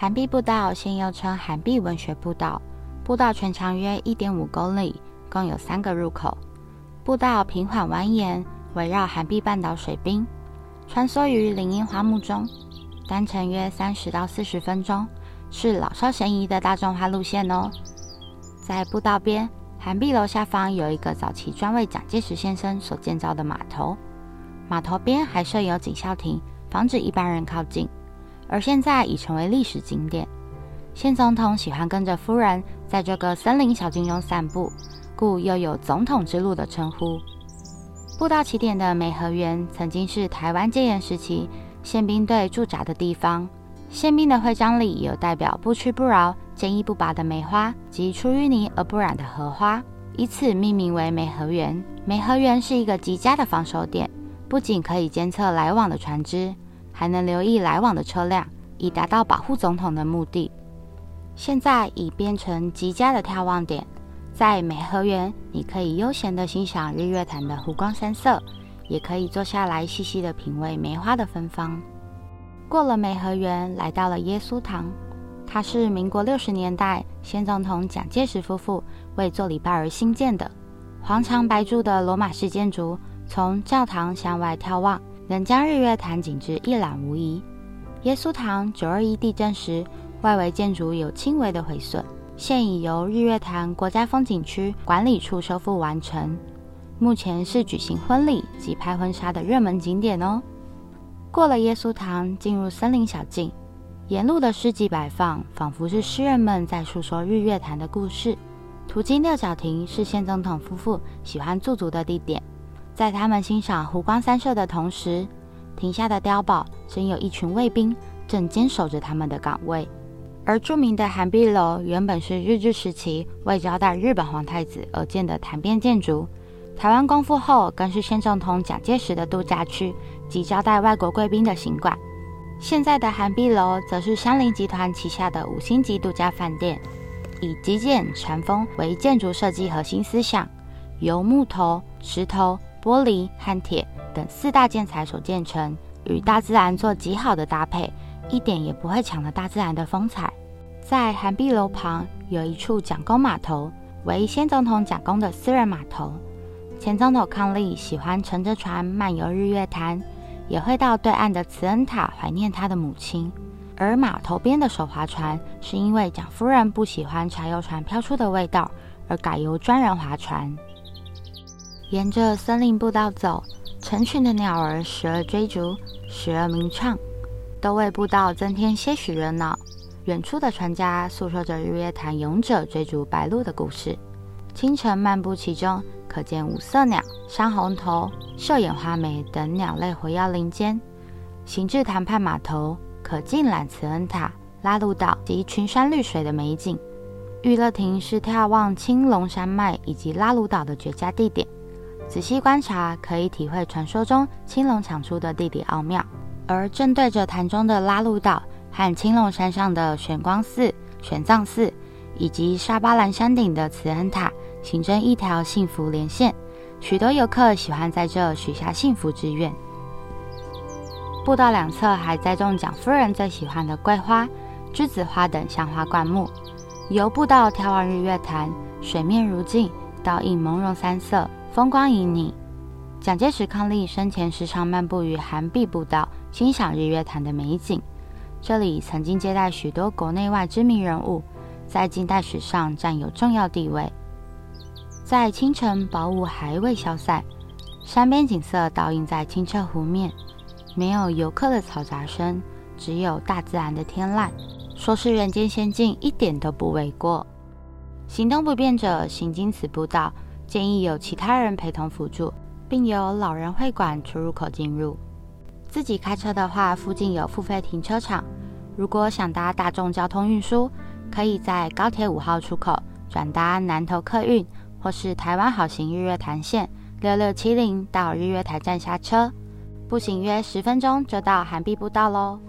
涵碧步道现又称涵碧文学步道，步道全长约一点五公里，共有三个入口。步道平缓蜿蜒，围绕涵碧半岛水滨，穿梭于林荫花木中，单程约三十到四十分钟，是老少咸宜的大众化路线哦。在步道边，涵碧楼下方有一个早期专为蒋介石先生所建造的码头，码头边还设有警校亭，防止一般人靠近。而现在已成为历史景点。现总统喜欢跟着夫人在这个森林小径中散步，故又有“总统之路”的称呼。步道起点的梅河园曾经是台湾戒严时期宪兵队驻扎的地方，宪兵的徽章里有代表不屈不挠、坚毅不拔的梅花及出淤泥而不染的荷花，以此命名为梅河园。梅河园是一个极佳的防守点，不仅可以监测来往的船只。还能留意来往的车辆，以达到保护总统的目的。现在已变成极佳的眺望点，在美河园，你可以悠闲地欣赏日月潭的湖光山色，也可以坐下来细细地品味梅花的芬芳。过了梅河园，来到了耶稣堂，它是民国六十年代先总统蒋介石夫妇为做礼拜而兴建的，黄墙白柱的罗马式建筑，从教堂向外眺望。能将日月潭景致一览无遗。耶稣堂九二一地震时，外围建筑有轻微的毁损，现已由日月潭国家风景区管理处修复完成。目前是举行婚礼及拍婚纱的热门景点哦。过了耶稣堂，进入森林小径，沿路的诗集摆放，仿佛是诗人们在诉说日月潭的故事。途经六角亭，是先总统夫妇喜欢驻足的地点。在他们欣赏湖光山色的同时，亭下的碉堡正有一群卫兵正坚守着他们的岗位。而著名的涵碧楼原本是日治时期为招待日本皇太子而建的潭边建筑，台湾光复后更是先总统蒋介石的度假区及招待外国贵宾的行馆。现在的涵碧楼则是香菱集团旗下的五星级度假饭店，以极简禅风为建筑设计核心思想，由木头、石头。玻璃和铁等四大建材所建成，与大自然做极好的搭配，一点也不会抢了大自然的风采。在涵碧楼旁有一处蒋公码头，为先总统蒋公的私人码头。前总统康利喜欢乘着船漫游日月潭，也会到对岸的慈恩塔怀念他的母亲。而码头边的手划船，是因为蒋夫人不喜欢柴油船飘出的味道，而改由专人划船。沿着森林步道走，成群的鸟儿时而追逐，时而鸣唱，都为步道增添些许热闹。远处的船家诉说着日月潭勇者追逐白鹭的故事。清晨漫步其中，可见五色鸟、山红头、绣眼花眉等鸟类回绕林间。行至潭畔码头，可尽览慈恩塔、拉鲁岛及群山绿水的美景。玉乐亭是眺望青龙山脉以及拉鲁岛的绝佳地点。仔细观察，可以体会传说中青龙抢出的地理奥妙。而正对着潭中的拉鲁岛和青龙山上的玄光寺、玄奘寺，以及沙巴兰山顶的慈恩塔，形成一条幸福连线。许多游客喜欢在这许下幸福之愿。步道两侧还栽种蒋夫人最喜欢的桂花、栀子花等香花灌木。由步道眺望日月潭，水面如镜，倒映朦胧山色。风光旖旎，蒋介石伉俪生前时常漫步于涵碧步道，欣赏日月潭的美景。这里曾经接待许多国内外知名人物，在近代史上占有重要地位。在清晨薄雾还未消散，山边景色倒映在清澈湖面，没有游客的嘈杂声，只有大自然的天籁。说是人间仙境，一点都不为过。行动不便者行经此步道。建议有其他人陪同辅助，并由老人会馆出入口进入。自己开车的话，附近有付费停车场。如果想搭大众交通运输，可以在高铁五号出口转搭南投客运，或是台湾好行日月潭线六六七零到日月潭站下车，步行约十分钟就到涵碧步道喽。